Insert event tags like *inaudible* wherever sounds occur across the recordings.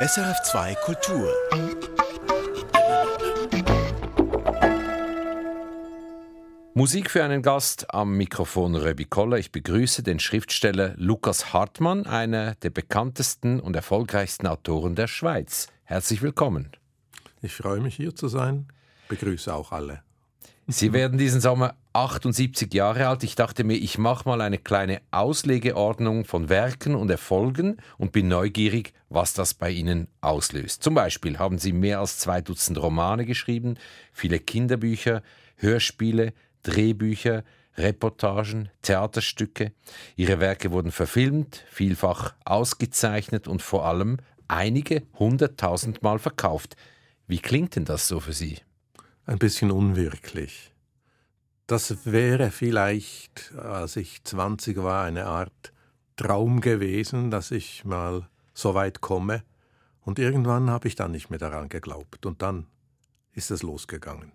SRF2 Kultur. Musik für einen Gast am Mikrofon Röbi Koller. Ich begrüße den Schriftsteller Lukas Hartmann, einer der bekanntesten und erfolgreichsten Autoren der Schweiz. Herzlich willkommen. Ich freue mich hier zu sein. Begrüße auch alle. Sie werden diesen Sommer 78 Jahre alt. Ich dachte mir, ich mache mal eine kleine Auslegeordnung von Werken und Erfolgen und bin neugierig, was das bei Ihnen auslöst. Zum Beispiel haben Sie mehr als zwei Dutzend Romane geschrieben, viele Kinderbücher, Hörspiele, Drehbücher, Reportagen, Theaterstücke. Ihre Werke wurden verfilmt, vielfach ausgezeichnet und vor allem einige hunderttausend Mal verkauft. Wie klingt denn das so für Sie? Ein bisschen unwirklich. Das wäre vielleicht, als ich 20 war, eine Art Traum gewesen, dass ich mal so weit komme. Und irgendwann habe ich dann nicht mehr daran geglaubt. Und dann ist es losgegangen.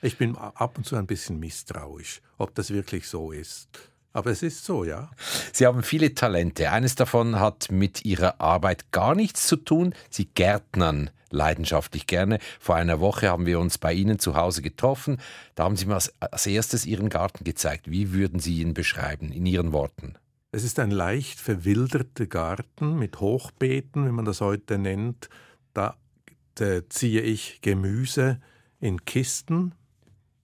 Ich bin ab und zu ein bisschen misstrauisch, ob das wirklich so ist. Aber es ist so, ja. Sie haben viele Talente. Eines davon hat mit Ihrer Arbeit gar nichts zu tun. Sie gärtnern leidenschaftlich gerne. Vor einer Woche haben wir uns bei Ihnen zu Hause getroffen. Da haben Sie mir als, erstes Ihren Garten gezeigt. Wie würden Sie ihn beschreiben in Ihren Worten? Es ist ein leicht verwilderter Garten mit Hochbeeten, wie man das heute nennt. Da ziehe ich Gemüse in Kisten,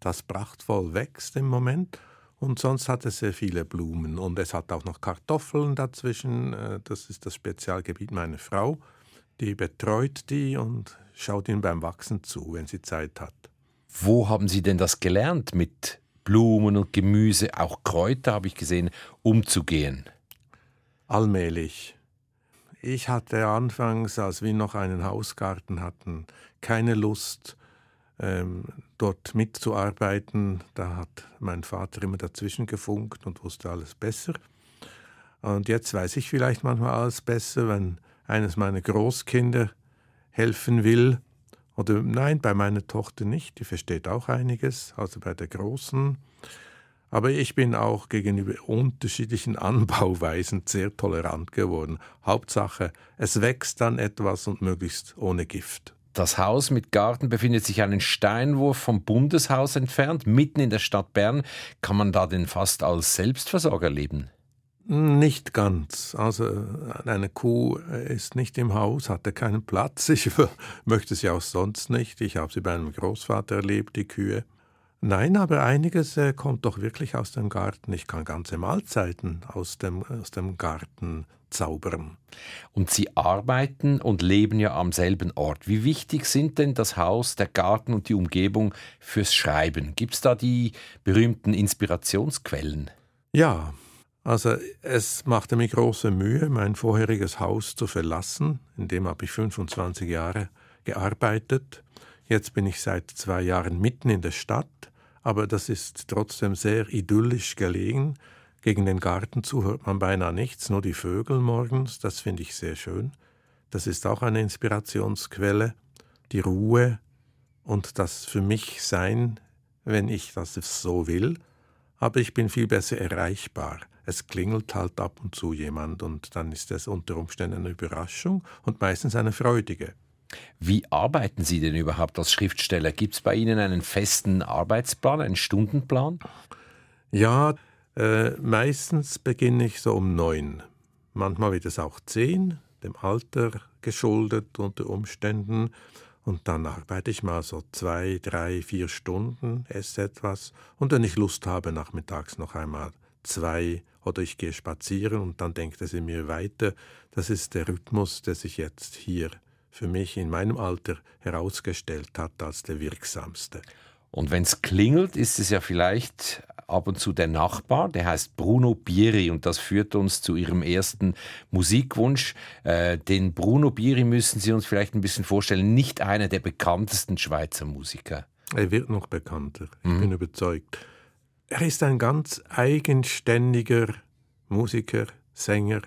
das prachtvoll wächst im Moment und sonst hat es sehr viele Blumen. Und es hat auch noch Kartoffeln dazwischen. Äh, das ist das Spezialgebiet meiner Frau. Die betreut die und schaut ihnen beim Wachsen zu, wenn sie Zeit hat. Wo haben Sie denn das gelernt, mit Blumen und Gemüse, auch Kräuter habe ich gesehen, umzugehen? Allmählich. Ich hatte anfangs, als wir noch einen Hausgarten hatten, keine Lust, ähm, dort mitzuarbeiten. Da hat mein Vater immer dazwischen gefunkt und wusste alles besser. Und jetzt weiß ich vielleicht manchmal alles besser, wenn eines meiner Großkinder helfen will. Oder nein, bei meiner Tochter nicht, die versteht auch einiges, also bei der Großen. Aber ich bin auch gegenüber unterschiedlichen *laughs* Anbauweisen sehr tolerant geworden. Hauptsache, es wächst dann etwas und möglichst ohne Gift. Das Haus mit Garten befindet sich einen Steinwurf vom Bundeshaus entfernt, mitten in der Stadt Bern. Kann man da denn fast als Selbstversorger leben? Nicht ganz. Also eine Kuh ist nicht im Haus, hatte keinen Platz. Ich *laughs* möchte sie auch sonst nicht. Ich habe sie bei einem Großvater erlebt, die Kühe. Nein, aber einiges äh, kommt doch wirklich aus dem Garten. Ich kann ganze Mahlzeiten aus dem, aus dem Garten zaubern. Und Sie arbeiten und leben ja am selben Ort. Wie wichtig sind denn das Haus, der Garten und die Umgebung fürs Schreiben? Gibt es da die berühmten Inspirationsquellen? Ja, also es machte mir große Mühe, mein vorheriges Haus zu verlassen. In dem habe ich 25 Jahre gearbeitet. Jetzt bin ich seit zwei Jahren mitten in der Stadt, aber das ist trotzdem sehr idyllisch gelegen. Gegen den Garten zu hört man beinahe nichts, nur die Vögel morgens, das finde ich sehr schön. Das ist auch eine Inspirationsquelle, die Ruhe und das für mich Sein, wenn ich das so will. Aber ich bin viel besser erreichbar. Es klingelt halt ab und zu jemand und dann ist es unter Umständen eine Überraschung und meistens eine freudige. Wie arbeiten Sie denn überhaupt als Schriftsteller? Gibt es bei Ihnen einen festen Arbeitsplan, einen Stundenplan? Ja, äh, meistens beginne ich so um neun. Manchmal wird es auch zehn, dem Alter geschuldet unter Umständen. Und dann arbeite ich mal so zwei, drei, vier Stunden, esse etwas. Und wenn ich Lust habe, nachmittags noch einmal zwei oder ich gehe spazieren und dann denkt es in mir weiter. Das ist der Rhythmus, der sich jetzt hier für mich in meinem Alter herausgestellt hat als der wirksamste. Und wenn es klingelt, ist es ja vielleicht ab und zu der Nachbar, der heißt Bruno Bieri und das führt uns zu Ihrem ersten Musikwunsch. Äh, den Bruno Bieri müssen Sie uns vielleicht ein bisschen vorstellen, nicht einer der bekanntesten Schweizer Musiker. Er wird noch bekannter, ich mhm. bin überzeugt. Er ist ein ganz eigenständiger Musiker, Sänger,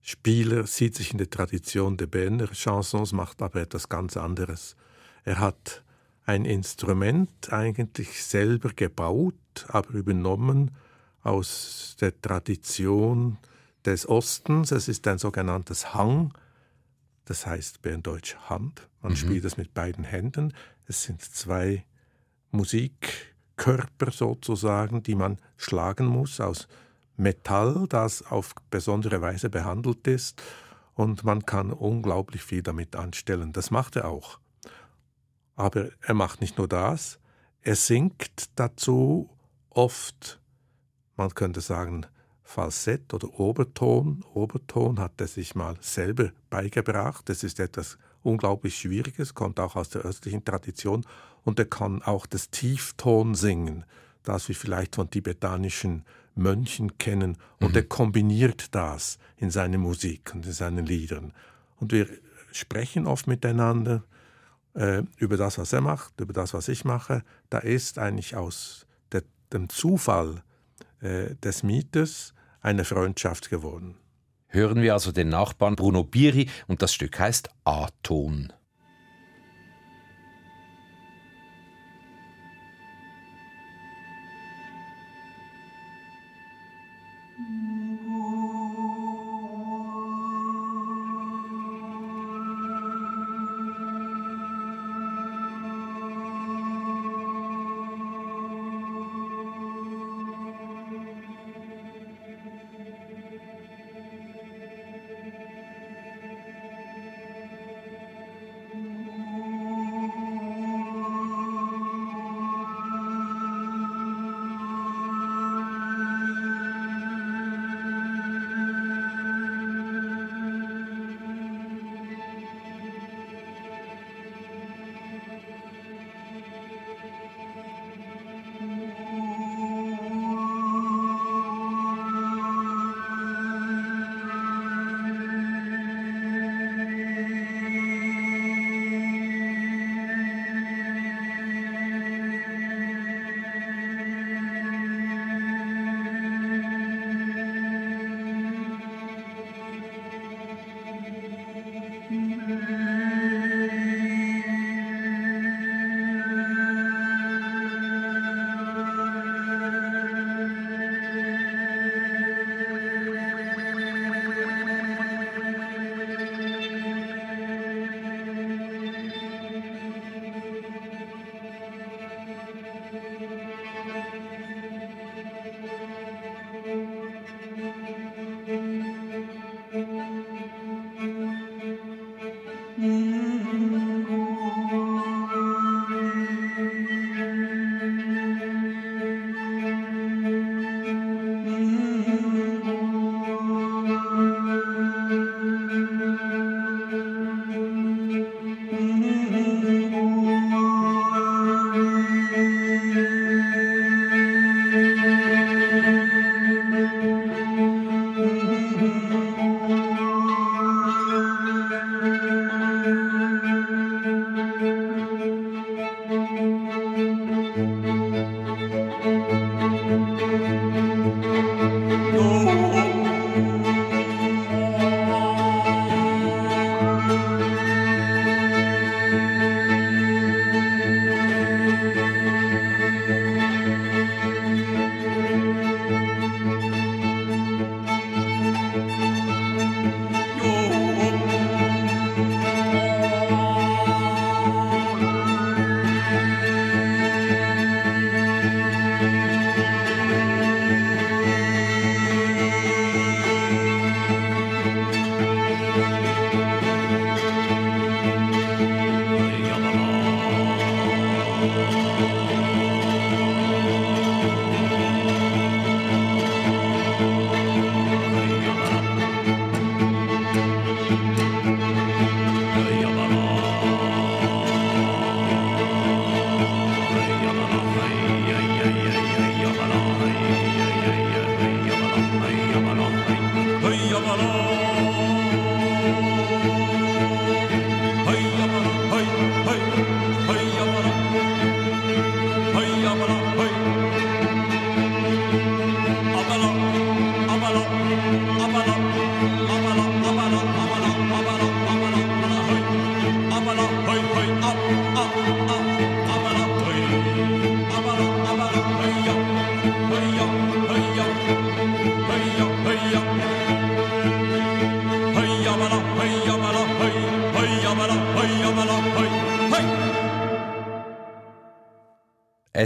Spieler, sieht sich in der Tradition der Berner Chansons, macht aber etwas ganz anderes. Er hat ein Instrument eigentlich selber gebaut, aber übernommen aus der Tradition des Ostens. Es ist ein sogenanntes Hang. das heißt Berndeutsch Hand. Man mhm. spielt es mit beiden Händen. Es sind zwei Musikkörper sozusagen, die man schlagen muss aus Metall, das auf besondere Weise behandelt ist. Und man kann unglaublich viel damit anstellen. Das macht er auch. Aber er macht nicht nur das, er singt dazu oft, man könnte sagen, Falsett oder Oberton. Oberton hat er sich mal selber beigebracht. Das ist etwas unglaublich Schwieriges, kommt auch aus der östlichen Tradition. Und er kann auch das Tiefton singen, das wir vielleicht von tibetanischen Mönchen kennen. Und mhm. er kombiniert das in seine Musik und in seinen Liedern. Und wir sprechen oft miteinander äh, über das, was er macht, über das, was ich mache. Da ist eigentlich aus der, dem Zufall äh, des Mieters eine Freundschaft geworden. Hören wir also den Nachbarn Bruno Biri und das Stück heißt A-Ton.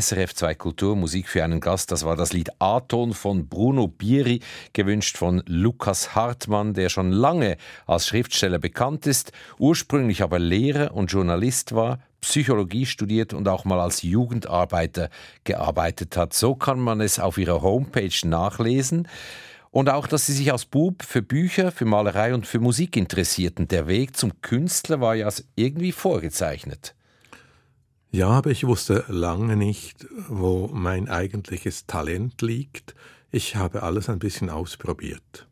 SRF 2 Kultur, Musik für einen Gast. Das war das Lied A-Ton von Bruno Bieri, gewünscht von Lukas Hartmann, der schon lange als Schriftsteller bekannt ist, ursprünglich aber Lehrer und Journalist war, Psychologie studiert und auch mal als Jugendarbeiter gearbeitet hat. So kann man es auf ihrer Homepage nachlesen. Und auch, dass sie sich als Bub für Bücher, für Malerei und für Musik interessierten. Der Weg zum Künstler war ja irgendwie vorgezeichnet. Ja, aber ich wusste lange nicht, wo mein eigentliches Talent liegt. Ich habe alles ein bisschen ausprobiert.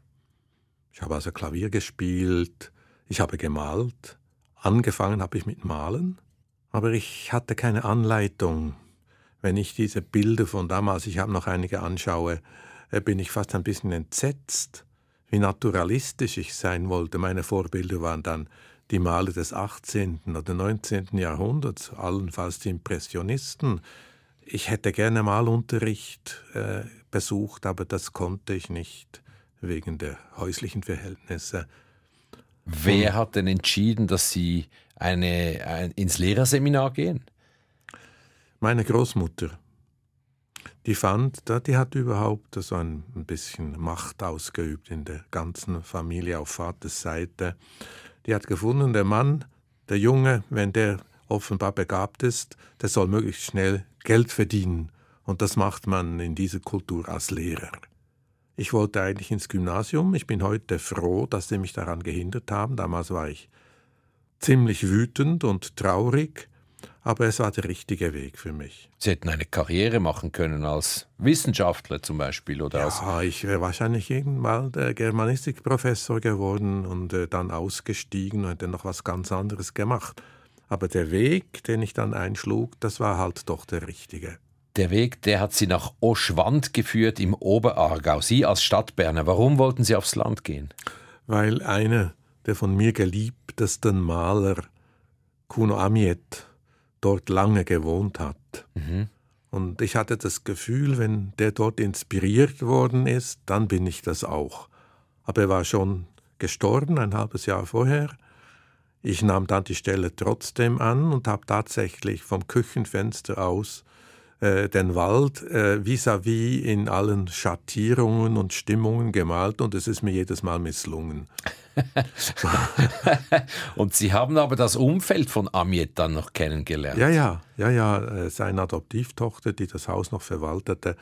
Ich habe also Klavier gespielt, ich habe gemalt, angefangen habe ich mit Malen, aber ich hatte keine Anleitung. Wenn ich diese Bilder von damals, ich habe noch einige anschaue, äh, bin ich fast ein bisschen entsetzt, wie naturalistisch ich sein wollte. Meine Vorbilder waren dann die Maler des 18. oder 19. Jahrhunderts, allenfalls die Impressionisten. Ich hätte gerne Malunterricht äh, besucht, aber das konnte ich nicht wegen der häuslichen Verhältnisse. Wer hat denn entschieden, dass Sie eine, ein, ins Lehrerseminar gehen? Meine Großmutter. Die fand, die hat überhaupt so ein bisschen Macht ausgeübt in der ganzen Familie auf Vaters Seite. Die hat gefunden, der Mann, der Junge, wenn der offenbar begabt ist, der soll möglichst schnell Geld verdienen. Und das macht man in dieser Kultur als Lehrer. Ich wollte eigentlich ins Gymnasium. Ich bin heute froh, dass sie mich daran gehindert haben. Damals war ich ziemlich wütend und traurig, aber es war der richtige Weg für mich. Sie hätten eine Karriere machen können als Wissenschaftler zum Beispiel oder ja, als ich wäre wahrscheinlich irgendwann der Germanistikprofessor geworden und äh, dann ausgestiegen und hätte noch was ganz anderes gemacht. Aber der Weg, den ich dann einschlug, das war halt doch der richtige. Der Weg, der hat Sie nach Oschwand geführt im Oberaargau. Sie als Stadtberner, warum wollten Sie aufs Land gehen? Weil einer der von mir geliebtesten Maler, Kuno Amiet, dort lange gewohnt hat. Mhm. Und ich hatte das Gefühl, wenn der dort inspiriert worden ist, dann bin ich das auch. Aber er war schon gestorben, ein halbes Jahr vorher. Ich nahm dann die Stelle trotzdem an und habe tatsächlich vom Küchenfenster aus äh, den Wald äh, vis-à-vis -vis in allen Schattierungen und Stimmungen gemalt und es ist mir jedes Mal misslungen. *laughs* und Sie haben aber das Umfeld von Amiet dann noch kennengelernt. Ja, ja, ja, ja. Äh, seine Adoptivtochter, die das Haus noch verwaltete,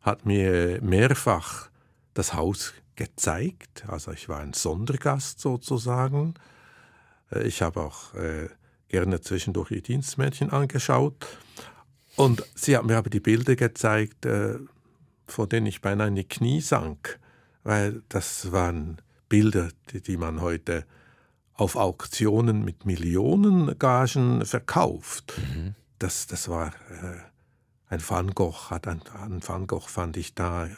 hat mir mehrfach das Haus gezeigt. Also ich war ein Sondergast sozusagen. Äh, ich habe auch äh, gerne zwischendurch ihr Dienstmädchen angeschaut. Und sie hat mir aber die Bilder gezeigt, äh, vor denen ich beinahe in die Knie sank, weil das waren Bilder, die, die man heute auf Auktionen mit Millionengagen verkauft. Mhm. Das, das war äh, ein Van Gogh, hat ein, ein Van Gogh fand ich da,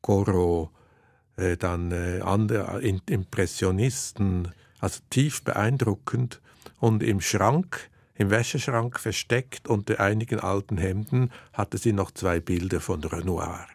Corot, äh, dann äh, andere Impressionisten, also tief beeindruckend. Und im Schrank, im Wäscheschrank versteckt unter einigen alten Hemden, hatte sie noch zwei Bilder von Renoir.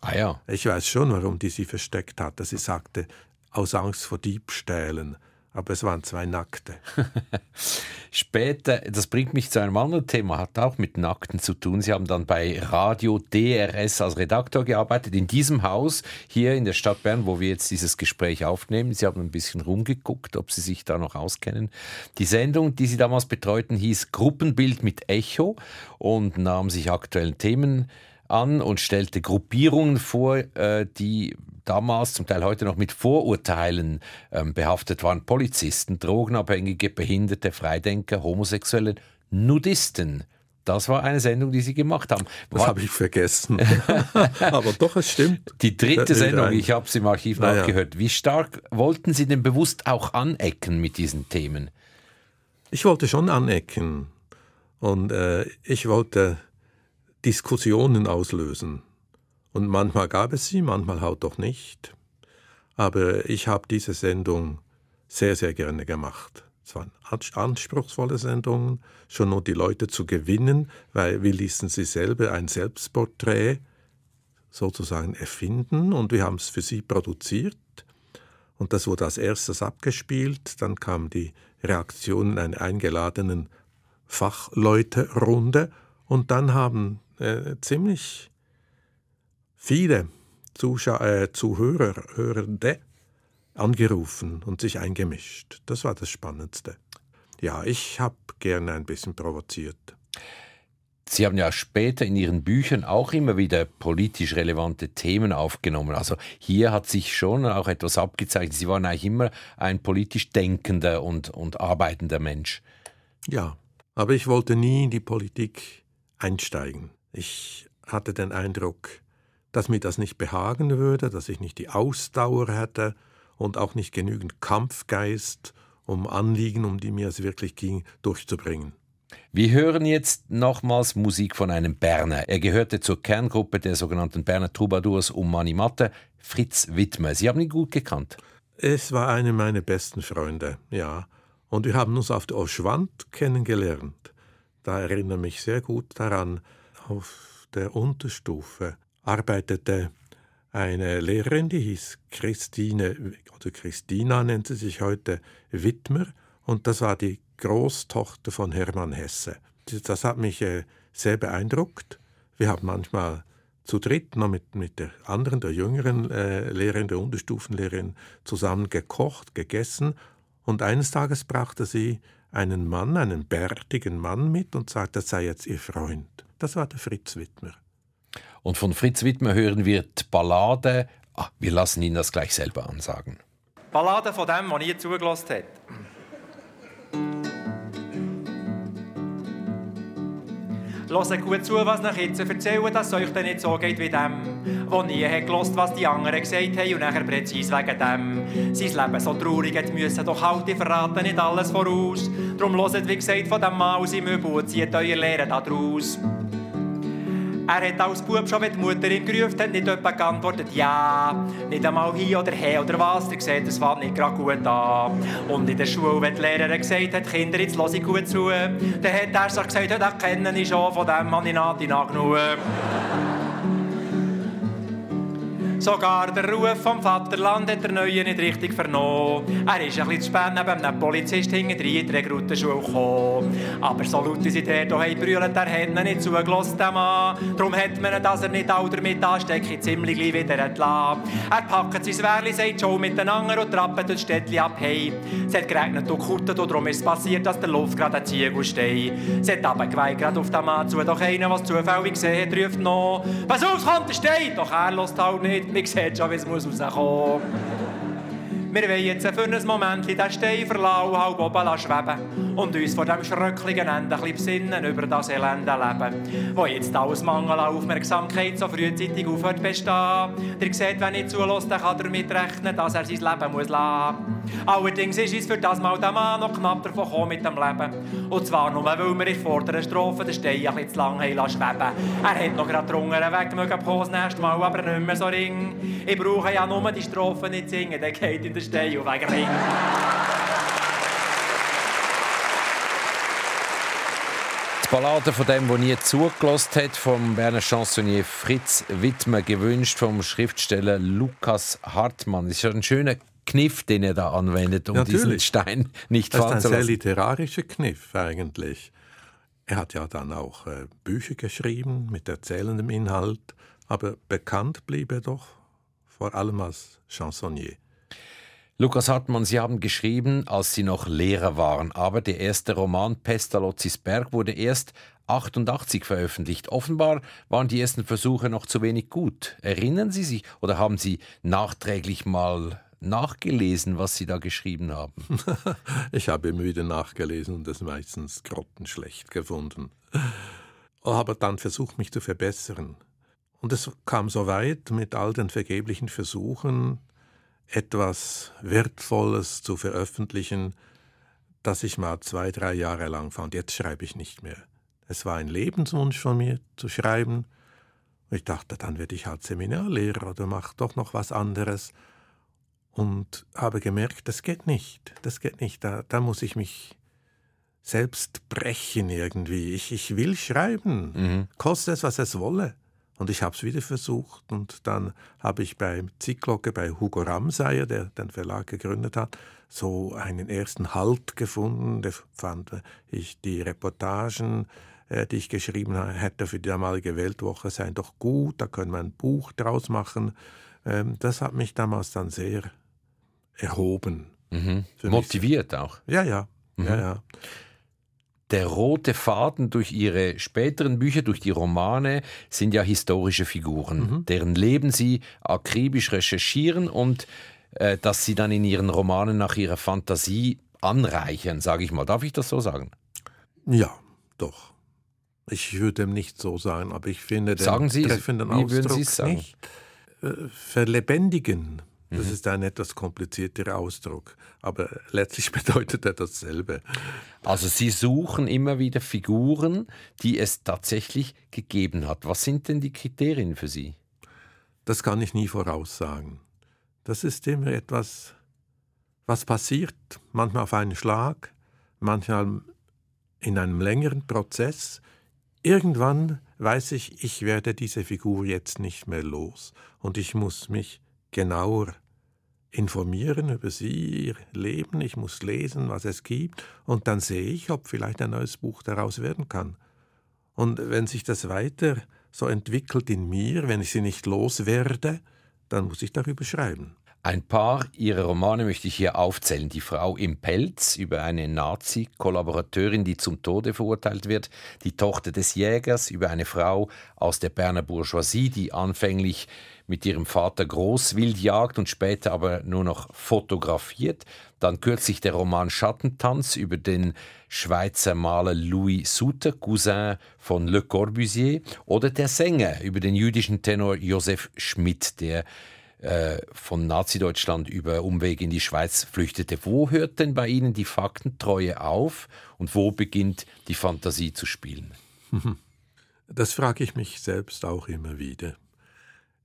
Ah ja. Ich weiß schon, warum die sie versteckt hat. Dass sie sagte, aus Angst vor Diebstählen. Aber es waren zwei Nackte. *laughs* Später, das bringt mich zu einem anderen Thema, hat auch mit Nackten zu tun. Sie haben dann bei Radio DRS als Redakteur gearbeitet, in diesem Haus hier in der Stadt Bern, wo wir jetzt dieses Gespräch aufnehmen. Sie haben ein bisschen rumgeguckt, ob Sie sich da noch auskennen. Die Sendung, die Sie damals betreuten, hieß Gruppenbild mit Echo und nahm sich aktuellen Themen an und stellte Gruppierungen vor, äh, die damals, zum Teil heute noch mit Vorurteilen ähm, behaftet waren. Polizisten, Drogenabhängige, Behinderte, Freidenker, Homosexuelle, Nudisten. Das war eine Sendung, die Sie gemacht haben. Das habe ich vergessen. *laughs* Aber doch, es stimmt. Die dritte Sendung, ich habe sie im Archiv naja. nachgehört. Wie stark wollten Sie denn bewusst auch anecken mit diesen Themen? Ich wollte schon anecken. Und äh, ich wollte Diskussionen auslösen. Und manchmal gab es sie, manchmal halt doch nicht. Aber ich habe diese Sendung sehr, sehr gerne gemacht. Es waren anspruchsvolle Sendungen, schon nur die Leute zu gewinnen, weil wir ließen sie selber ein Selbstporträt sozusagen erfinden und wir haben es für sie produziert. Und das wurde als erstes abgespielt, dann kam die Reaktion in einer eingeladenen Fachleute-Runde und dann haben äh, ziemlich viele Zuschauer, äh, Zuhörer, Hörende angerufen und sich eingemischt. Das war das Spannendste. Ja, ich habe gerne ein bisschen provoziert. Sie haben ja später in Ihren Büchern auch immer wieder politisch relevante Themen aufgenommen. Also hier hat sich schon auch etwas abgezeichnet. Sie waren eigentlich immer ein politisch denkender und, und arbeitender Mensch. Ja, aber ich wollte nie in die Politik einsteigen. Ich hatte den Eindruck, dass mir das nicht behagen würde, dass ich nicht die Ausdauer hätte und auch nicht genügend Kampfgeist, um Anliegen, um die mir es wirklich ging, durchzubringen. Wir hören jetzt nochmals Musik von einem Berner. Er gehörte zur Kerngruppe der sogenannten Berner Troubadours um Mani Matte, Fritz Wittmer. Sie haben ihn gut gekannt. Es war einer meiner besten Freunde, ja. Und wir haben uns auf der Oschwand kennengelernt. Da erinnere ich mich sehr gut daran. Auf der Unterstufe arbeitete eine Lehrerin, die hieß Christine, oder Christina nennt sie sich heute, Wittmer. Und das war die Großtochter von Hermann Hesse. Das hat mich äh, sehr beeindruckt. Wir haben manchmal zu dritt noch mit, mit der anderen, der jüngeren äh, Lehrerin, der Unterstufenlehrerin, zusammen gekocht, gegessen. Und eines Tages brachte sie einen Mann, einen bärtigen Mann mit und sagte, das sei jetzt ihr Freund. Das war der Fritz Wittmer. Und von Fritz Wittmer hören wir die Ballade. Ah, wir lassen ihn das gleich selber ansagen. Ballade von dem, der nie zugelassen hat. Hört gut zu, was ich jetzt erzähle, dass es euch dann nicht so geht wie dem, der nie hat gehört, was die anderen gesagt haben und nachher präzise wegen dem. Sein Leben so traurig hat müssen, doch halt, ich verrate nicht alles voraus. Darum hört, wie gesagt, von dem Maus im Übel zieht euer Lehren daraus. Er hat als Bub schon, wenn die Mutter ihn gerufen hat, nicht jemand geantwortet, ja, nicht einmal hier oder her oder was. Er sieht, es fängt nicht gerade gut an. Und in der Schule, wenn die Lehrerin gesagt hat, Kinder, jetzt höre ich gut zu, dann hat er sich gesagt, ja, das kenne ich schon, von dem habe ich nach genug. Sogar der Ruf vom Vaterland hat der Neue nicht richtig vernommen. Er ist ein bisschen zu spät neben einem Polizist hinten in die Rekrutenschule gekommen. Aber so laut sie dort auch brüllen, der hat ihn nicht zugelassen, dem Mann. Darum hat man ihn, dass er nicht all damit ansteckt, ziemlich wieder entlassen. Er packt sein Wehrli, sagt schon miteinander und trappt das Städtchen ab. Hey, es hat geregnet und gekuttet und darum ist es passiert, dass der Luft gerade ein Ziegel steht. Sie hat aber geweint gerade auf den Mann zu, doch einer, was zufällig gesehen hat, ruft noch, was auf, kommt, der steht! Doch er lässt halt nicht man sieht schon, wie es muss rauskommen wir wollen jetzt für ein Moment den Stein verlassen und halb oben schweben und uns vor dem schrecklichen Ende ein besinnen über das elende Leben, wo jetzt alles Mangel an Aufmerksamkeit so frühzeitig aufhört bestehen. Ihr seht, wenn ich zulasse, dann kann damit rechnen, dass er sein Leben muss lassen muss. Allerdings ist es für das Mal der Mann noch knapp davon gekommen mit dem Leben. Und zwar nur, weil wir in der vorderen Strophe den Stein ein bisschen zu lange schweben Er hat noch gerade drungen weg mögen das nächste Mal, aber nicht mehr so ring. Ich brauche ja nur die Strophe nicht singen, dann geht in der Stein auf wegen Ring. Die Ballade von dem, der nie zugelassen hat, vom Berner Chansonnier Fritz Wittmer, gewünscht vom Schriftsteller Lukas Hartmann. Das ist ja ein schöner Kniff, den er da anwendet, um Natürlich. diesen Stein nicht fallen zu lassen. Das ist ein sehr literarischer Kniff eigentlich. Er hat ja dann auch äh, Bücher geschrieben mit erzählendem Inhalt, aber bekannt blieb er doch vor allem als Chansonnier. Lukas Hartmann, Sie haben geschrieben, als Sie noch Lehrer waren, aber der erste Roman Pestalozzis Berg wurde erst 88 veröffentlicht. Offenbar waren die ersten Versuche noch zu wenig gut. Erinnern Sie sich oder haben Sie nachträglich mal nachgelesen, was Sie da geschrieben haben? *laughs* ich habe immer wieder nachgelesen und es meistens grottenschlecht gefunden. Aber dann versucht mich zu verbessern. Und es kam so weit mit all den vergeblichen Versuchen, etwas Wertvolles zu veröffentlichen, das ich mal zwei, drei Jahre lang fand. Jetzt schreibe ich nicht mehr. Es war ein Lebenswunsch von mir zu schreiben. Ich dachte, dann werde ich halt Seminarlehrer oder mache doch noch was anderes. Und habe gemerkt, das geht nicht. Das geht nicht. Da, da muss ich mich selbst brechen irgendwie. Ich, ich will schreiben, mhm. koste es, was es wolle. Und ich habe es wieder versucht und dann habe ich bei Zickglocke, bei Hugo Ramseyer, der den Verlag gegründet hat, so einen ersten Halt gefunden. Da fand ich die Reportagen äh, die ich geschrieben hätte für die damalige Weltwoche, seien doch gut, da können wir ein Buch draus machen. Ähm, das hat mich damals dann sehr erhoben. Mhm. Motiviert auch. Ja, ja. Mhm. ja, ja. Der rote Faden durch ihre späteren Bücher, durch die Romane, sind ja historische Figuren, mhm. deren Leben sie akribisch recherchieren und äh, dass sie dann in ihren Romanen nach ihrer Fantasie anreichern, sage ich mal. Darf ich das so sagen? Ja, doch. Ich würde nicht so sagen, aber ich finde den sagen Sie, treffenden würden Sie sagen? nicht äh, verlebendigen. Das mhm. ist ein etwas komplizierter Ausdruck, aber letztlich *laughs* bedeutet er dasselbe. Also Sie suchen immer wieder Figuren, die es tatsächlich gegeben hat. Was sind denn die Kriterien für Sie? Das kann ich nie voraussagen. Das ist immer etwas, was passiert, manchmal auf einen Schlag, manchmal in einem längeren Prozess. Irgendwann weiß ich, ich werde diese Figur jetzt nicht mehr los und ich muss mich genauer informieren über sie, ihr Leben, ich muss lesen, was es gibt, und dann sehe ich, ob vielleicht ein neues Buch daraus werden kann. Und wenn sich das weiter so entwickelt in mir, wenn ich sie nicht loswerde, dann muss ich darüber schreiben. Ein paar ihrer Romane möchte ich hier aufzählen. Die Frau im Pelz über eine Nazi-Kollaborateurin, die zum Tode verurteilt wird. Die Tochter des Jägers über eine Frau aus der Berner Bourgeoisie, die anfänglich mit ihrem Vater Großwild jagt und später aber nur noch fotografiert. Dann kürzlich der Roman Schattentanz über den Schweizer Maler Louis Suter, Cousin von Le Corbusier. Oder der Sänger über den jüdischen Tenor Josef Schmidt, der äh, von Nazi-Deutschland über Umweg in die Schweiz flüchtete. Wo hört denn bei Ihnen die Faktentreue auf und wo beginnt die Fantasie zu spielen? *laughs* Das frage ich mich selbst auch immer wieder.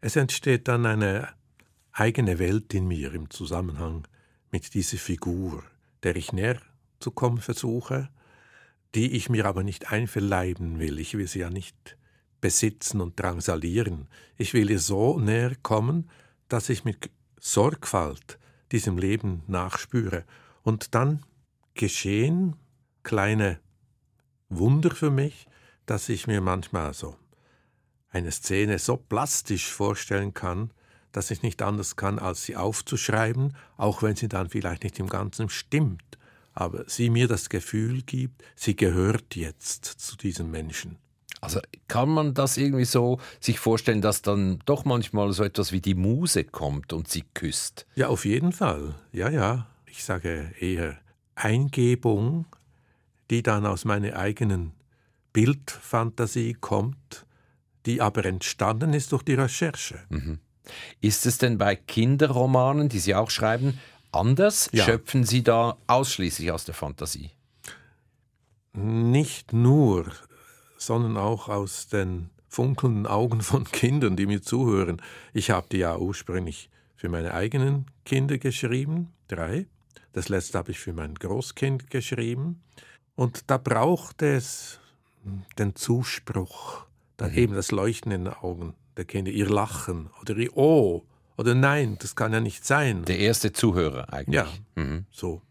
Es entsteht dann eine eigene Welt in mir im Zusammenhang mit dieser Figur, der ich näher zu kommen versuche, die ich mir aber nicht einverleiben will. Ich will sie ja nicht besitzen und drangsalieren. Ich will ihr so näher kommen, dass ich mit Sorgfalt diesem Leben nachspüre. Und dann geschehen kleine Wunder für mich, dass ich mir manchmal so eine Szene so plastisch vorstellen kann, dass ich nicht anders kann, als sie aufzuschreiben, auch wenn sie dann vielleicht nicht im Ganzen stimmt, aber sie mir das Gefühl gibt, sie gehört jetzt zu diesem Menschen. Also kann man das irgendwie so sich vorstellen, dass dann doch manchmal so etwas wie die Muse kommt und sie küsst? Ja, auf jeden Fall. Ja, ja. Ich sage eher Eingebung, die dann aus meiner eigenen Bildfantasie kommt, die aber entstanden ist durch die Recherche. Mhm. Ist es denn bei Kinderromanen, die Sie auch schreiben, anders? Ja. Schöpfen Sie da ausschließlich aus der Fantasie? Nicht nur sondern auch aus den funkelnden Augen von *laughs* Kindern, die mir zuhören. Ich habe die ja ursprünglich für meine eigenen Kinder geschrieben, drei. Das letzte habe ich für mein Großkind geschrieben. Und da braucht es den Zuspruch, dann mhm. eben das Leuchten in den Augen der Kinder, ihr Lachen oder ihr Oh oder Nein, das kann ja nicht sein. Der erste Zuhörer eigentlich. Ja, mhm. so.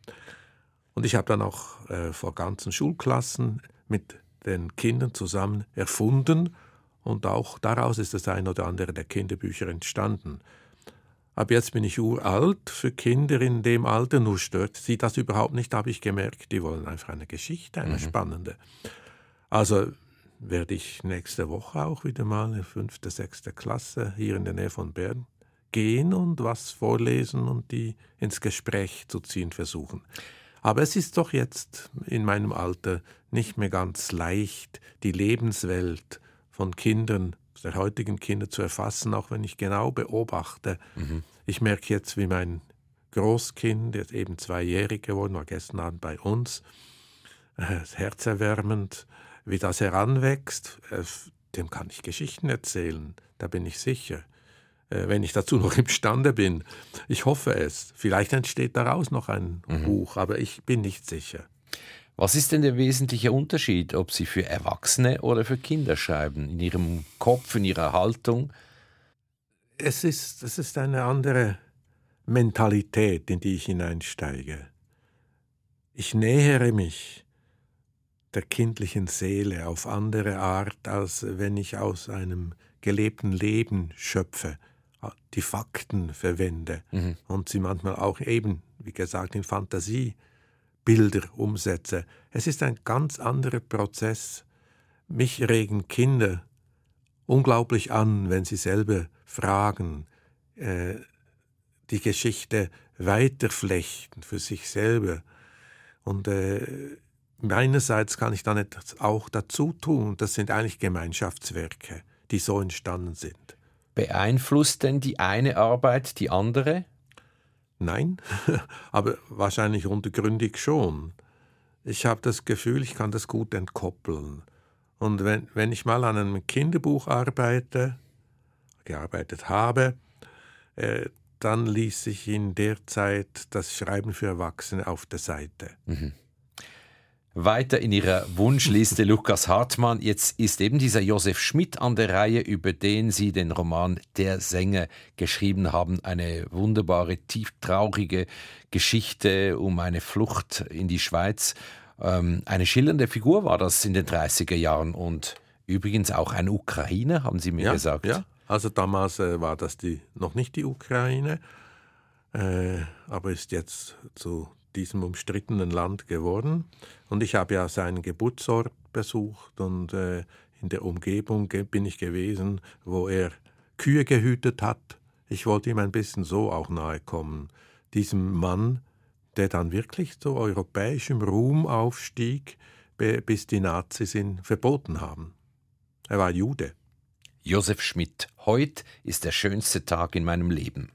Und ich habe dann auch äh, vor ganzen Schulklassen mit den Kindern zusammen erfunden und auch daraus ist das ein oder andere der Kinderbücher entstanden. Aber jetzt bin ich uralt für Kinder in dem Alter, nur stört sie das überhaupt nicht, habe ich gemerkt. Die wollen einfach eine Geschichte, eine mhm. spannende. Also werde ich nächste Woche auch wieder mal in fünfte, sechste Klasse hier in der Nähe von Bern gehen und was vorlesen und die ins Gespräch zu ziehen versuchen. Aber es ist doch jetzt in meinem Alter nicht mehr ganz leicht, die Lebenswelt von Kindern, der heutigen Kinder zu erfassen, auch wenn ich genau beobachte. Mhm. Ich merke jetzt, wie mein Großkind, jetzt eben zweijährig geworden, war gestern Abend bei uns, äh, herzerwärmend, wie das heranwächst. Äh, dem kann ich Geschichten erzählen, da bin ich sicher. Äh, wenn ich dazu *laughs* noch imstande bin. Ich hoffe es. Vielleicht entsteht daraus noch ein mhm. Buch, aber ich bin nicht sicher. Was ist denn der wesentliche Unterschied, ob Sie für Erwachsene oder für Kinder schreiben, in Ihrem Kopf, in Ihrer Haltung? Es ist, es ist eine andere Mentalität, in die ich hineinsteige. Ich nähere mich der kindlichen Seele auf andere Art, als wenn ich aus einem gelebten Leben schöpfe, die Fakten verwende mhm. und sie manchmal auch eben, wie gesagt, in Fantasiebilder umsetze. Es ist ein ganz anderer Prozess. Mich regen Kinder unglaublich an, wenn sie selber fragen, äh, die Geschichte weiterflechten für sich selber. Und äh, meinerseits kann ich dann etwas auch dazu tun. Das sind eigentlich Gemeinschaftswerke, die so entstanden sind. Beeinflusst denn die eine Arbeit die andere? Nein, *laughs* aber wahrscheinlich untergründig schon. Ich habe das Gefühl, ich kann das gut entkoppeln. Und wenn, wenn ich mal an einem Kinderbuch arbeite, gearbeitet habe, äh, dann ließ sich in der Zeit das Schreiben für Erwachsene auf der Seite. Mhm. Weiter in ihrer Wunschliste Lukas Hartmann. Jetzt ist eben dieser Josef Schmidt an der Reihe, über den Sie den Roman Der Sänger geschrieben haben. Eine wunderbare, tieftraurige Geschichte um eine Flucht in die Schweiz. Ähm, eine schillernde Figur war das in den 30er Jahren und übrigens auch ein Ukrainer, haben Sie mir ja, gesagt. Ja, also damals äh, war das die, noch nicht die Ukraine, äh, aber ist jetzt zu diesem umstrittenen Land geworden. Und ich habe ja seinen Geburtsort besucht und äh, in der Umgebung bin ich gewesen, wo er Kühe gehütet hat. Ich wollte ihm ein bisschen so auch nahe kommen. Diesem Mann, der dann wirklich zu europäischem Ruhm aufstieg, bis die Nazis ihn verboten haben. Er war Jude. Josef Schmidt, heute ist der schönste Tag in meinem Leben.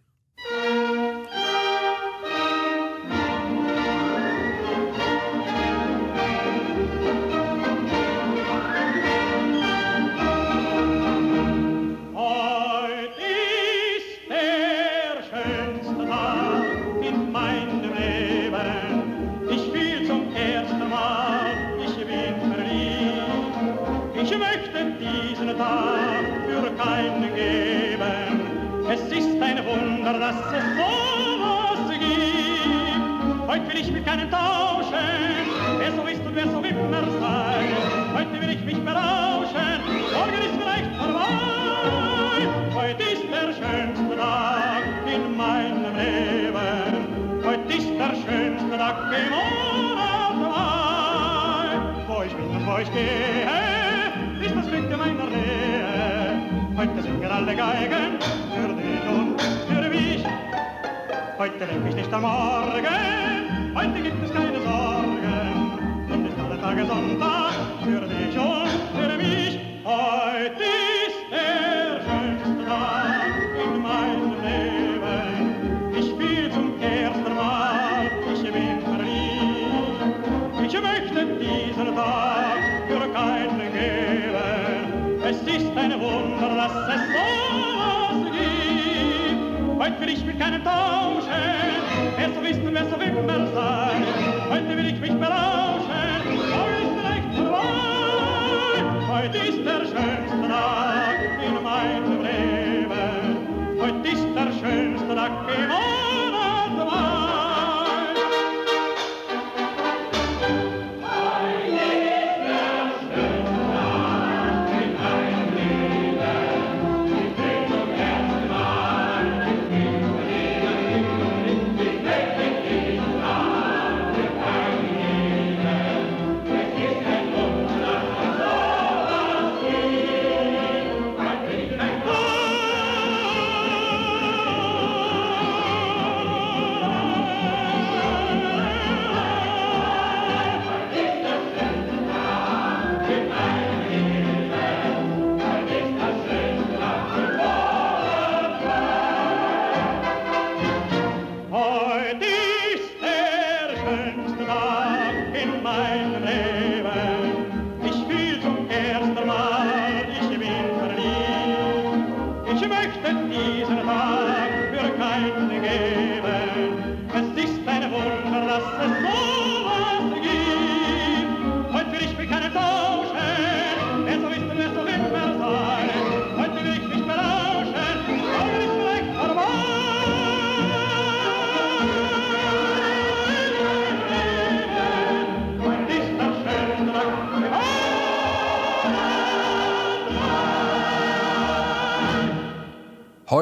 ich mit keinem tauschen. Wer so ist und wer so immer sein. Heute will ich mich berauschen. Morgen ist vielleicht vorbei. Heute ist der schönste Tag in meinem Leben. Heute ist der schönste Tag im Monat Mai. Wo ich bin und wo ich gehe, ist das Glück in meiner Nähe. Heute sind wir alle Geigen für dich und für mich. Heute lebe ich nicht am Morgen. heute gibt es keine Sorgen. Und ist alle Tage Sonntag für dich und für mich. Heute ist der schönste Tag in meinem Leben. Ich spiele zum ersten Mal, ich bin verliebt. Ich möchte diesen Tag für keinen geben. Es ist ein Wunder, dass es so Heute will ich mit keinem tauschen, wer so wissen, wer so wimmer sein. Heute will ich mich berauschen, morgen ist vorbei. Heute ist der schönste Tag.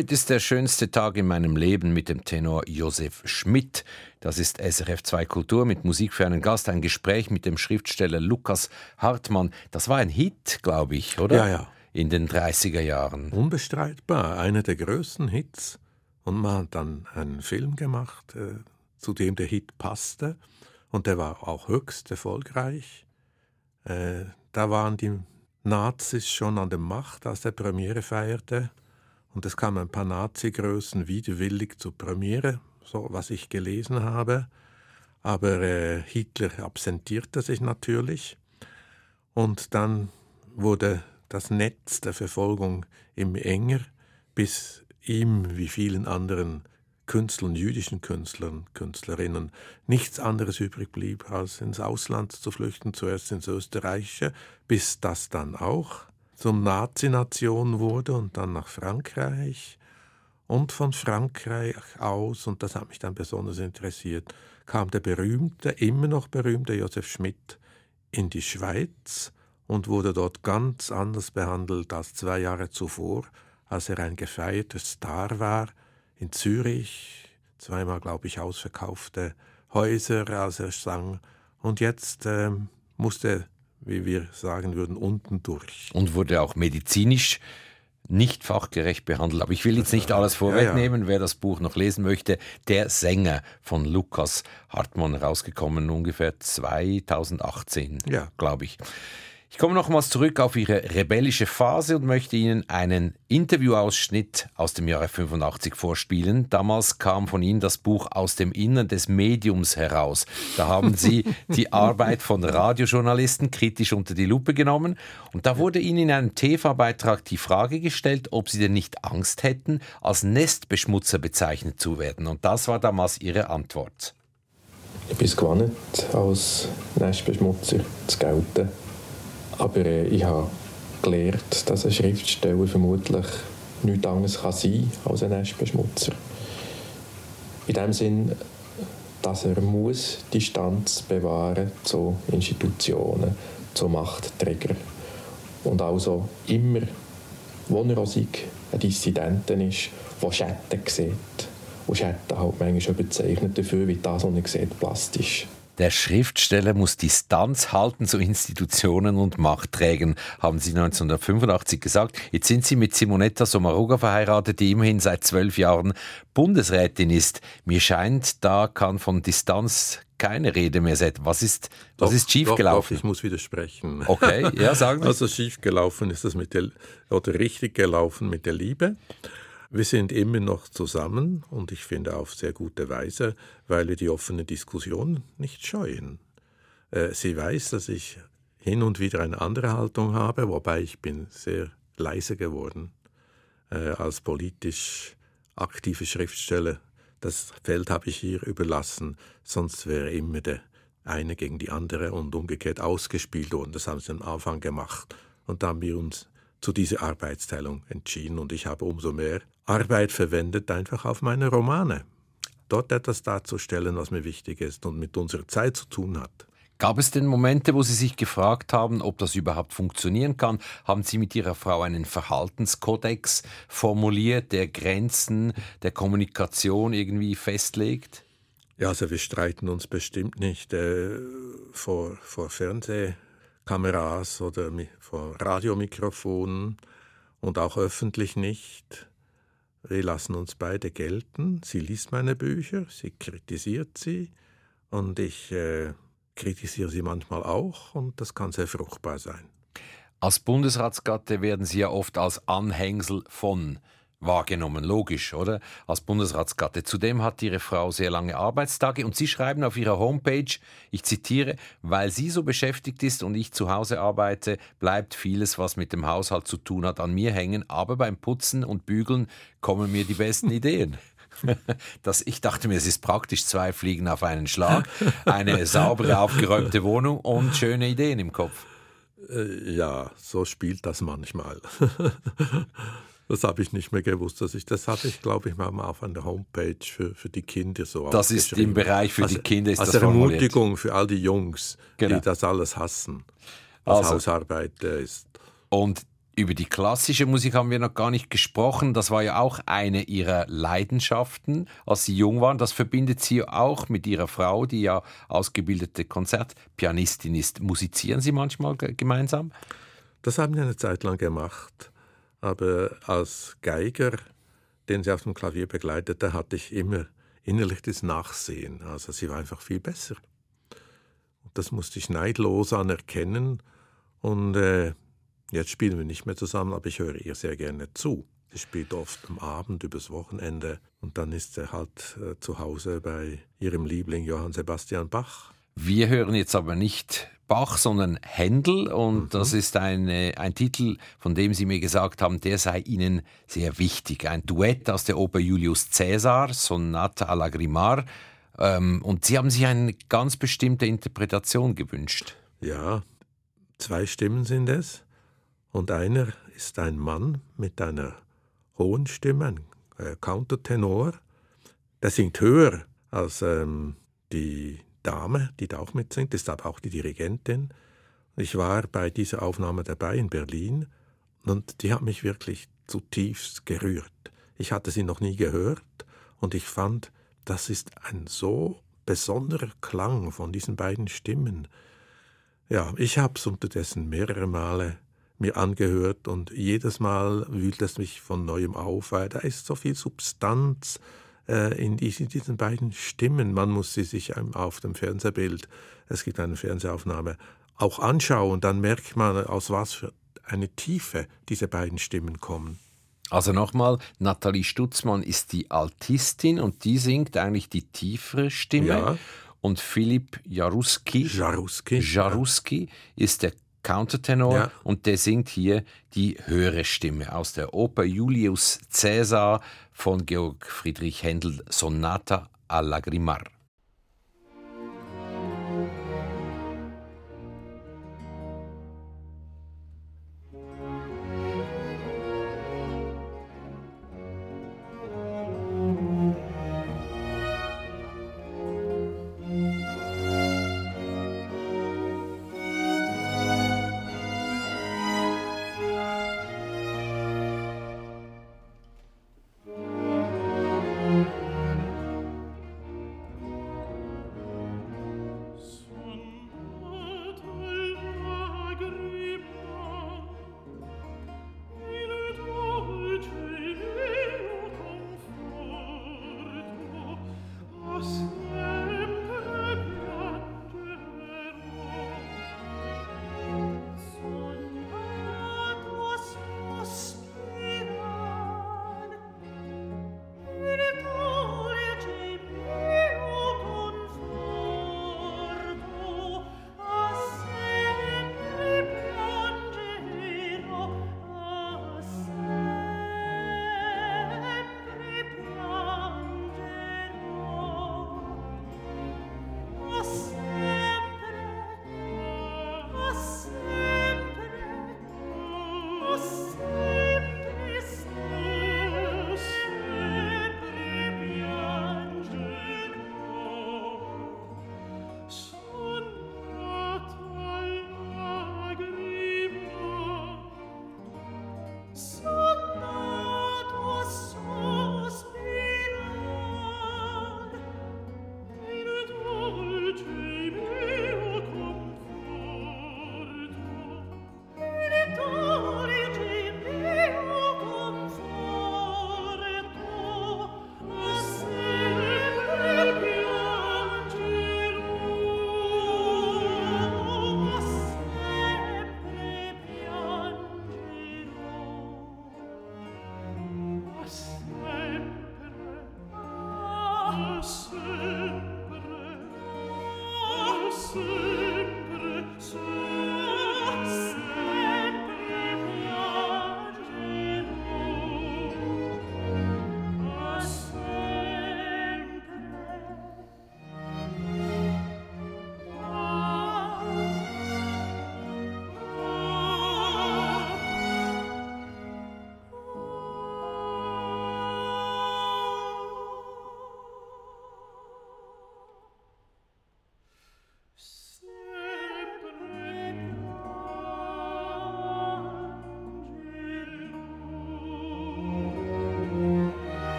Heute ist der schönste Tag in meinem Leben mit dem Tenor Josef Schmidt. Das ist SRF 2 Kultur mit Musik für einen Gast, ein Gespräch mit dem Schriftsteller Lukas Hartmann. Das war ein Hit, glaube ich, oder? Ja, ja. In den 30er Jahren. Unbestreitbar, einer der größten Hits. Und man hat dann einen Film gemacht, äh, zu dem der Hit passte. Und der war auch höchst erfolgreich. Äh, da waren die Nazis schon an der Macht, als der Premiere feierte. Und es kamen ein paar Nazi-Größen widerwillig zur Premiere, so was ich gelesen habe. Aber äh, Hitler absentierte sich natürlich. Und dann wurde das Netz der Verfolgung immer enger, bis ihm wie vielen anderen Künstlern, jüdischen Künstlern, Künstlerinnen, nichts anderes übrig blieb, als ins Ausland zu flüchten, zuerst ins Österreichische, bis das dann auch zum Nazi-Nation wurde und dann nach Frankreich. Und von Frankreich aus, und das hat mich dann besonders interessiert, kam der berühmte, immer noch berühmte Josef Schmidt in die Schweiz und wurde dort ganz anders behandelt als zwei Jahre zuvor, als er ein gefeierter Star war in Zürich, zweimal, glaube ich, ausverkaufte Häuser, als er sang. Und jetzt ähm, musste wie wir sagen würden, unten durch. Und wurde auch medizinisch nicht fachgerecht behandelt. Aber ich will jetzt nicht *laughs* alles vorwegnehmen. Ja, ja. Wer das Buch noch lesen möchte, Der Sänger von Lukas Hartmann rausgekommen, ungefähr 2018, ja. glaube ich. Ich komme nochmals zurück auf Ihre rebellische Phase und möchte Ihnen einen Interviewausschnitt aus dem Jahre 85 vorspielen. Damals kam von Ihnen das Buch Aus dem Innern des Mediums heraus. Da haben Sie *laughs* die Arbeit von Radiojournalisten kritisch unter die Lupe genommen und da wurde Ihnen in einem TV-Beitrag die Frage gestellt, ob Sie denn nicht Angst hätten, als Nestbeschmutzer bezeichnet zu werden. Und das war damals Ihre Antwort. Ich bin es gewohnt, als Nestbeschmutzer zu gelten aber äh, ich habe gelernt, dass ein Schriftsteller vermutlich nichts anderes kann sein als ein Nestbeschmutzer. In dem Sinn, dass er muss Distanz bewahren zu Institutionen, zu Machtträgern und also immer, wo er auch ein Dissidenten ist, der Schatten sieht. Und Schatten halt manchmal überzeichnet dafür, wie das, was er sieht, plastisch der Schriftsteller muss Distanz halten zu Institutionen und Machtträgern, haben Sie 1985 gesagt. Jetzt sind Sie mit Simonetta Sommaruga verheiratet, die immerhin seit zwölf Jahren Bundesrätin ist. Mir scheint, da kann von Distanz keine Rede mehr sein. Was ist, doch, was ist schiefgelaufen? Doch, doch, ich muss widersprechen. Okay, ja, sagen Sie. *laughs* Also schiefgelaufen ist das mit der, oder richtig gelaufen mit der Liebe. Wir sind immer noch zusammen und ich finde auf sehr gute Weise, weil wir die offene Diskussion nicht scheuen. Äh, sie weiß, dass ich hin und wieder eine andere Haltung habe, wobei ich bin sehr leise geworden äh, als politisch aktive Schriftsteller. Das Feld habe ich ihr überlassen, sonst wäre immer der eine gegen die andere und umgekehrt ausgespielt worden. Das haben sie am Anfang gemacht. Und da haben wir uns zu dieser Arbeitsteilung entschieden und ich habe umso mehr Arbeit verwendet einfach auf meine Romane. Dort etwas darzustellen, was mir wichtig ist und mit unserer Zeit zu tun hat. Gab es denn Momente, wo Sie sich gefragt haben, ob das überhaupt funktionieren kann? Haben Sie mit Ihrer Frau einen Verhaltenskodex formuliert, der Grenzen der Kommunikation irgendwie festlegt? Ja, also wir streiten uns bestimmt nicht äh, vor, vor Fernseh, Kameras oder vor Radiomikrofonen und auch öffentlich nicht. Wir lassen uns beide gelten. Sie liest meine Bücher, sie kritisiert sie und ich äh, kritisiere sie manchmal auch und das kann sehr fruchtbar sein. Als Bundesratsgatte werden Sie ja oft als Anhängsel von wahrgenommen, logisch, oder? Als Bundesratsgatte. Zudem hat Ihre Frau sehr lange Arbeitstage und Sie schreiben auf Ihrer Homepage, ich zitiere, weil sie so beschäftigt ist und ich zu Hause arbeite, bleibt vieles, was mit dem Haushalt zu tun hat, an mir hängen, aber beim Putzen und Bügeln kommen mir die besten Ideen. *laughs* Das, ich dachte mir, es ist praktisch zwei Fliegen auf einen Schlag, eine *laughs* saubere, aufgeräumte Wohnung und schöne Ideen im Kopf. Äh, ja, so spielt das manchmal. *laughs* Das habe ich nicht mehr gewusst. Dass ich, das hatte ich, glaube ich, mal auf einer Homepage für, für die Kinder so Das ist im Bereich für also, die Kinder. Ist als das Ermutigung für all die Jungs, genau. die das alles hassen, was also, Hausarbeit ist. Und Über die klassische Musik haben wir noch gar nicht gesprochen. Das war ja auch eine ihrer Leidenschaften, als sie jung waren. Das verbindet sie auch mit ihrer Frau, die ja ausgebildete Konzertpianistin ist. Musizieren Sie manchmal gemeinsam? Das haben wir eine Zeit lang gemacht. Aber als Geiger, den sie auf dem Klavier begleitete, hatte ich immer innerlich das Nachsehen. Also sie war einfach viel besser. Das musste ich neidlos anerkennen. Und äh, Jetzt spielen wir nicht mehr zusammen, aber ich höre ihr sehr gerne zu. Sie spielt oft am Abend übers Wochenende und dann ist sie halt äh, zu Hause bei ihrem Liebling Johann Sebastian Bach. Wir hören jetzt aber nicht Bach, sondern Händel und mhm. das ist eine, ein Titel, von dem Sie mir gesagt haben, der sei Ihnen sehr wichtig. Ein Duett aus der Oper Julius Caesar, Sonata alla Grimar. Ähm, und Sie haben sich eine ganz bestimmte Interpretation gewünscht. Ja, zwei Stimmen sind es. Und einer ist ein Mann mit einer hohen Stimme, ein äh, Countertenor. Der singt höher als ähm, die Dame, die da auch mitsingt, ist aber auch die Dirigentin. Ich war bei dieser Aufnahme dabei in Berlin und die hat mich wirklich zutiefst gerührt. Ich hatte sie noch nie gehört und ich fand, das ist ein so besonderer Klang von diesen beiden Stimmen. Ja, ich habe es unterdessen mehrere Male mir angehört und jedes Mal wühlt es mich von neuem auf, weil da ist so viel Substanz in diesen, diesen beiden Stimmen. Man muss sie sich auf dem Fernsehbild, es gibt eine Fernsehaufnahme, auch anschauen, dann merkt man, aus was für eine Tiefe diese beiden Stimmen kommen. Also nochmal, Nathalie Stutzmann ist die Altistin und die singt eigentlich die tiefere Stimme. Ja. Und Philipp Jaruski, Jaruski, Jaruski ja. ist der Countertenor ja. und der singt hier die höhere Stimme aus der Oper Julius Caesar von Georg Friedrich Händel Sonata a Lagrimar.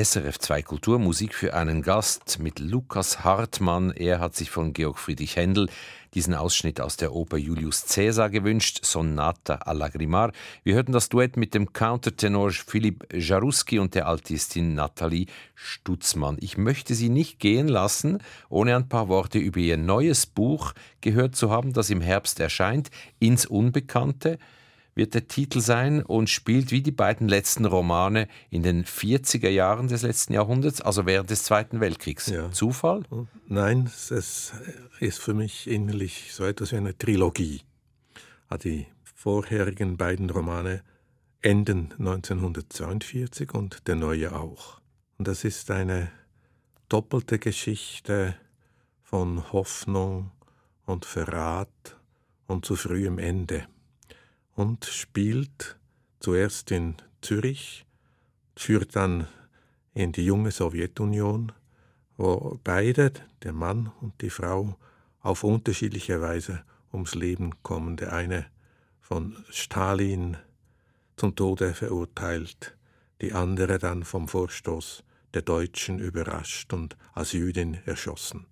SRF 2 Kulturmusik für einen Gast mit Lukas Hartmann. Er hat sich von Georg Friedrich Händel diesen Ausschnitt aus der Oper Julius Caesar gewünscht, Sonata a Lagrimar. Wir hörten das Duett mit dem Countertenor Philipp Jaruski und der Altistin Nathalie Stutzmann. Ich möchte Sie nicht gehen lassen, ohne ein paar Worte über Ihr neues Buch gehört zu haben, das im Herbst erscheint, Ins Unbekannte wird der Titel sein und spielt wie die beiden letzten Romane in den 40er Jahren des letzten Jahrhunderts, also während des Zweiten Weltkriegs. Ja. Zufall? Nein, es ist für mich innerlich so etwas wie eine Trilogie. Die vorherigen beiden Romane enden 1942 und der neue auch. Und das ist eine doppelte Geschichte von Hoffnung und Verrat und zu frühem Ende und spielt zuerst in Zürich, führt dann in die junge Sowjetunion, wo beide, der Mann und die Frau, auf unterschiedliche Weise ums Leben kommen. Der eine von Stalin zum Tode verurteilt, die andere dann vom Vorstoß der Deutschen überrascht und als Jüdin erschossen.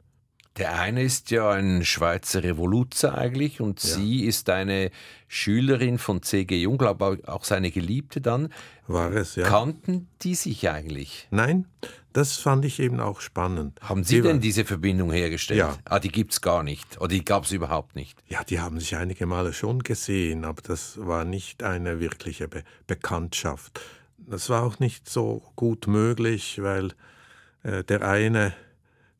Der eine ist ja ein Schweizer Revoluzer eigentlich und ja. sie ist eine Schülerin von C.G. Jung, glaube auch seine Geliebte dann. War es, ja. Kannten die sich eigentlich? Nein, das fand ich eben auch spannend. Haben Sie, sie denn diese Verbindung hergestellt? Ja. Ah, die gibt es gar nicht oder die gab es überhaupt nicht? Ja, die haben sich einige Male schon gesehen, aber das war nicht eine wirkliche Be Bekanntschaft. Das war auch nicht so gut möglich, weil äh, der eine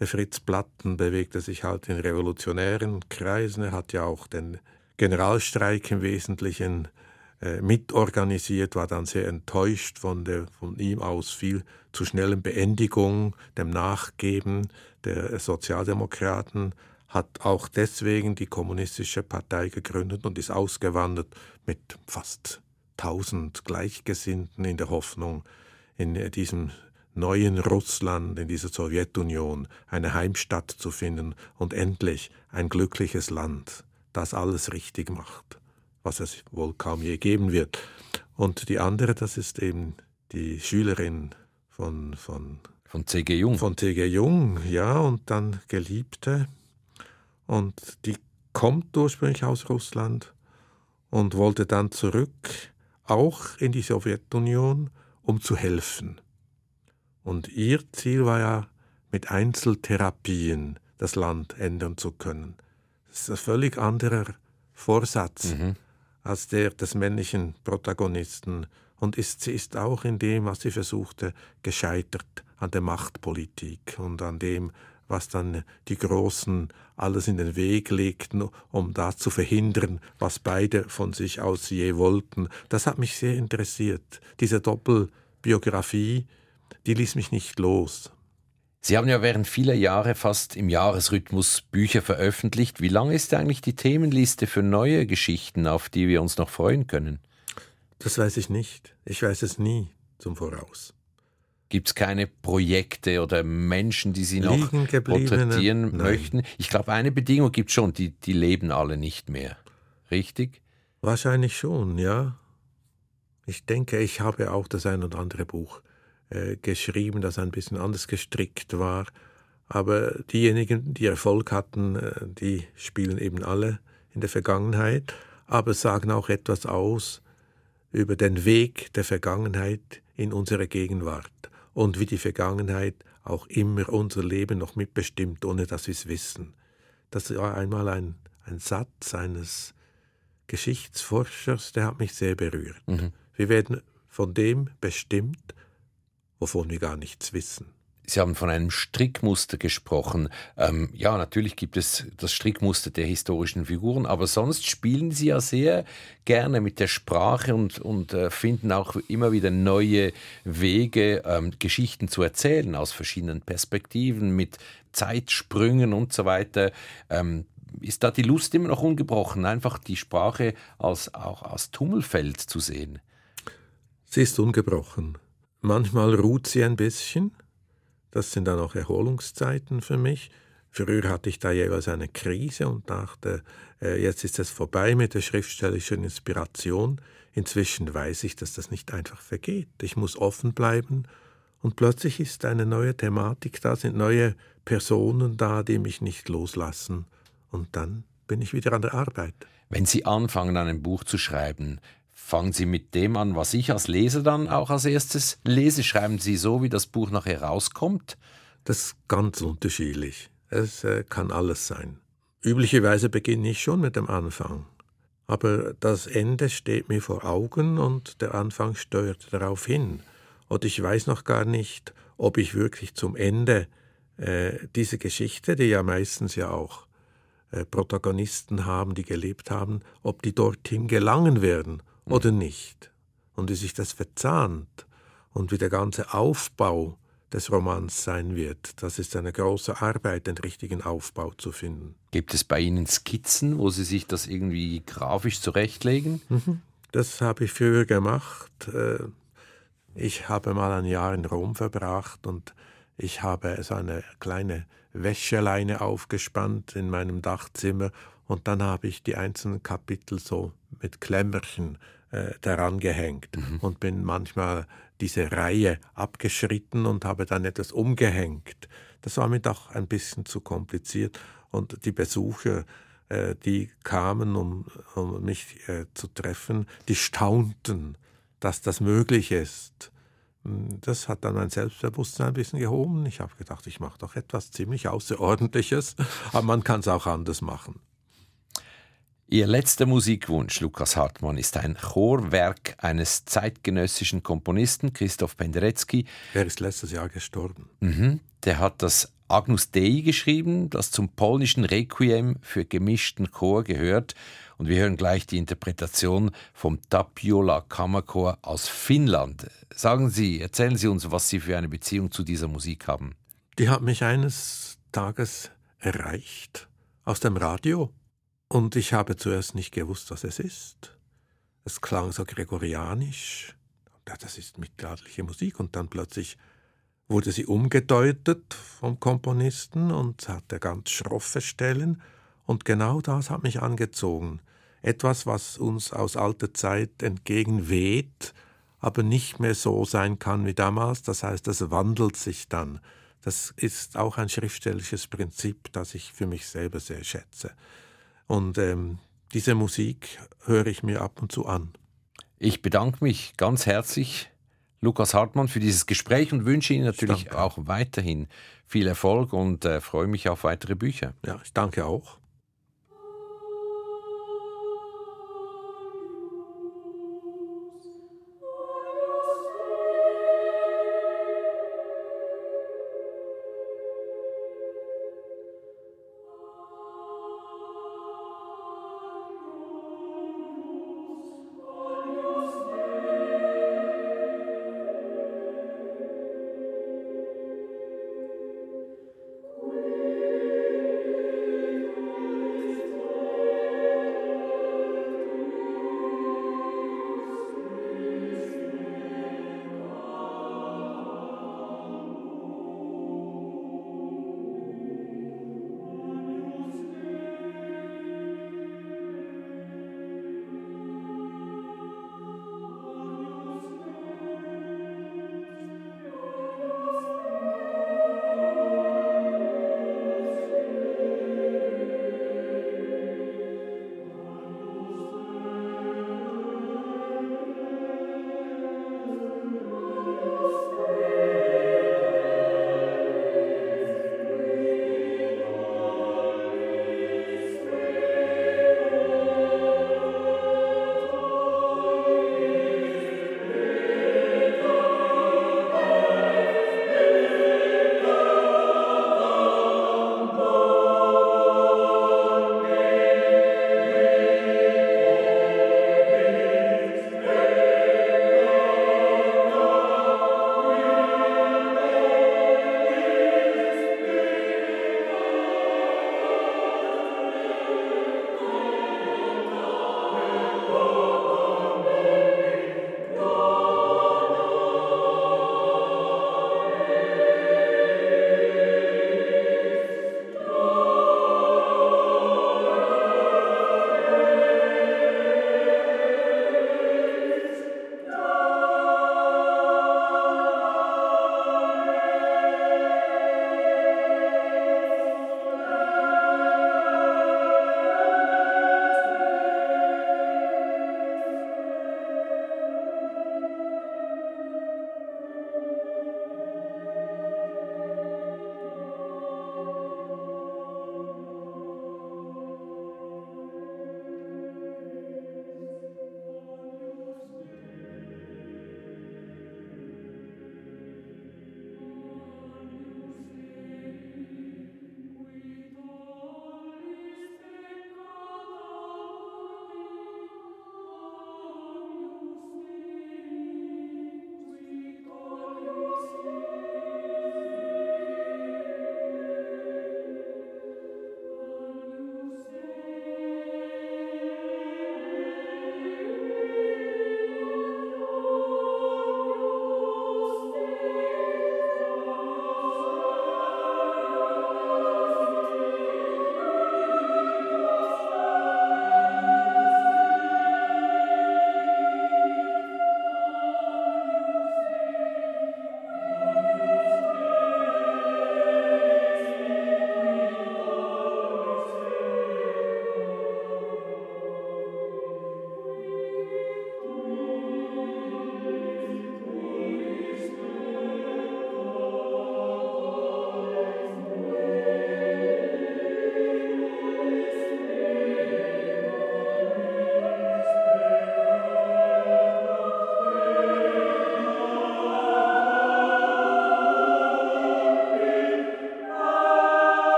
der Fritz Platten bewegte sich halt in revolutionären Kreisen. Er hat ja auch den Generalstreik im Wesentlichen äh, mitorganisiert, war dann sehr enttäuscht von der von ihm aus viel zu schnellen Beendigung, dem Nachgeben der Sozialdemokraten, hat auch deswegen die Kommunistische Partei gegründet und ist ausgewandert mit fast tausend Gleichgesinnten in der Hoffnung, in diesem neuen Russland, in dieser Sowjetunion, eine Heimstatt zu finden und endlich ein glückliches Land, das alles richtig macht, was es wohl kaum je geben wird. Und die andere, das ist eben die Schülerin von, von, von C.G. Jung. Von C.G. Jung, ja, und dann Geliebte. Und die kommt ursprünglich aus Russland und wollte dann zurück, auch in die Sowjetunion, um zu helfen. Und ihr Ziel war ja, mit Einzeltherapien das Land ändern zu können. Das ist ein völlig anderer Vorsatz mhm. als der des männlichen Protagonisten. Und ist, sie ist auch in dem, was sie versuchte, gescheitert an der Machtpolitik und an dem, was dann die Großen alles in den Weg legten, um da zu verhindern, was beide von sich aus je wollten. Das hat mich sehr interessiert. Diese Doppelbiografie, die ließ mich nicht los. Sie haben ja während vieler Jahre fast im Jahresrhythmus Bücher veröffentlicht. Wie lang ist eigentlich die Themenliste für neue Geschichten, auf die wir uns noch freuen können? Das weiß ich nicht. Ich weiß es nie zum Voraus. Gibt es keine Projekte oder Menschen, die Sie noch porträtieren möchten? Ich glaube, eine Bedingung gibt es schon, die, die leben alle nicht mehr. Richtig? Wahrscheinlich schon, ja. Ich denke, ich habe auch das ein oder andere Buch äh, geschrieben, das ein bisschen anders gestrickt war. Aber diejenigen, die Erfolg hatten, äh, die spielen eben alle in der Vergangenheit, aber sagen auch etwas aus über den Weg der Vergangenheit in unsere Gegenwart und wie die Vergangenheit auch immer unser Leben noch mitbestimmt, ohne dass wir es wissen. Das war einmal ein, ein Satz eines Geschichtsforschers, der hat mich sehr berührt. Mhm. Wir werden von dem bestimmt, wovon wir gar nichts wissen. Sie haben von einem Strickmuster gesprochen. Ähm, ja, natürlich gibt es das Strickmuster der historischen Figuren, aber sonst spielen Sie ja sehr gerne mit der Sprache und, und äh, finden auch immer wieder neue Wege, ähm, Geschichten zu erzählen aus verschiedenen Perspektiven, mit Zeitsprüngen und so weiter. Ähm, ist da die Lust immer noch ungebrochen, einfach die Sprache als, auch als Tummelfeld zu sehen? Sie ist ungebrochen. Manchmal ruht sie ein bisschen. Das sind dann auch Erholungszeiten für mich. Früher hatte ich da jeweils eine Krise und dachte, äh, jetzt ist es vorbei mit der schriftstellerischen Inspiration. Inzwischen weiß ich, dass das nicht einfach vergeht. Ich muss offen bleiben Und plötzlich ist eine neue Thematik da, sind neue Personen da, die mich nicht loslassen. Und dann bin ich wieder an der Arbeit. Wenn Sie anfangen, ein Buch zu schreiben, fangen Sie mit dem an, was ich als Leser dann auch als erstes lese? Schreiben Sie so, wie das Buch nachher rauskommt? Das ist ganz unterschiedlich. Es äh, kann alles sein. Üblicherweise beginne ich schon mit dem Anfang. Aber das Ende steht mir vor Augen und der Anfang steuert darauf hin. Und ich weiß noch gar nicht, ob ich wirklich zum Ende äh, diese Geschichte, die ja meistens ja auch äh, Protagonisten haben, die gelebt haben, ob die dorthin gelangen werden oder nicht. Und wie sich das verzahnt und wie der ganze Aufbau des Romans sein wird. Das ist eine große Arbeit, den richtigen Aufbau zu finden. Gibt es bei Ihnen Skizzen, wo Sie sich das irgendwie grafisch zurechtlegen? Mhm. Das habe ich früher gemacht. Äh, ich habe mal ein Jahr in Rom verbracht und ich habe so eine kleine Wäscheleine aufgespannt in meinem Dachzimmer und dann habe ich die einzelnen Kapitel so mit Klemmerchen äh, daran gehängt mhm. und bin manchmal diese Reihe abgeschritten und habe dann etwas umgehängt. Das war mir doch ein bisschen zu kompliziert und die Besucher, äh, die kamen, um, um mich äh, zu treffen, die staunten, dass das möglich ist. Hm, das hat dann mein Selbstbewusstsein ein bisschen gehoben. Ich habe gedacht, ich mache doch etwas ziemlich Außerordentliches, aber man kann es auch anders machen. Ihr letzter Musikwunsch, Lukas Hartmann, ist ein Chorwerk eines zeitgenössischen Komponisten, Christoph Penderecki. Er ist letztes Jahr gestorben. Mhm. Der hat das Agnus Dei geschrieben, das zum polnischen Requiem für gemischten Chor gehört. Und wir hören gleich die Interpretation vom Tapiola Kammerchor aus Finnland. Sagen Sie, erzählen Sie uns, was Sie für eine Beziehung zu dieser Musik haben. Die hat mich eines Tages erreicht aus dem Radio und ich habe zuerst nicht gewusst, was es ist. Es klang so gregorianisch. Das ist mittelalterliche Musik. Und dann plötzlich wurde sie umgedeutet vom Komponisten und hatte ganz schroffe Stellen. Und genau das hat mich angezogen. Etwas, was uns aus alter Zeit entgegenweht, aber nicht mehr so sein kann wie damals. Das heißt, es wandelt sich dann. Das ist auch ein schriftstellisches Prinzip, das ich für mich selber sehr schätze. Und ähm, diese Musik höre ich mir ab und zu an. Ich bedanke mich ganz herzlich, Lukas Hartmann, für dieses Gespräch und wünsche Ihnen natürlich auch weiterhin viel Erfolg und äh, freue mich auf weitere Bücher. Ja, ich danke auch.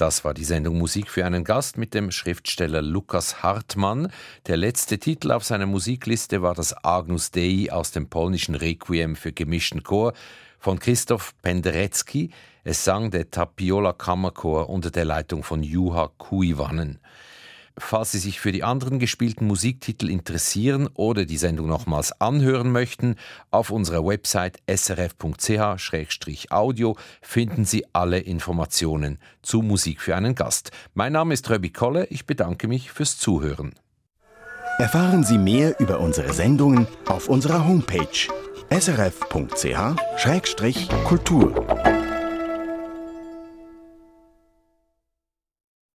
Das war die Sendung Musik für einen Gast mit dem Schriftsteller Lukas Hartmann. Der letzte Titel auf seiner Musikliste war das Agnus Dei aus dem polnischen Requiem für gemischten Chor von Christoph Penderecki. Es sang der Tapiola Kammerchor unter der Leitung von Juha Kuivanen. Falls Sie sich für die anderen gespielten Musiktitel interessieren oder die Sendung nochmals anhören möchten, auf unserer Website srf.ch-audio finden Sie alle Informationen zu Musik für einen Gast. Mein Name ist Röbi Kolle, ich bedanke mich fürs Zuhören. Erfahren Sie mehr über unsere Sendungen auf unserer Homepage srf.ch-kultur.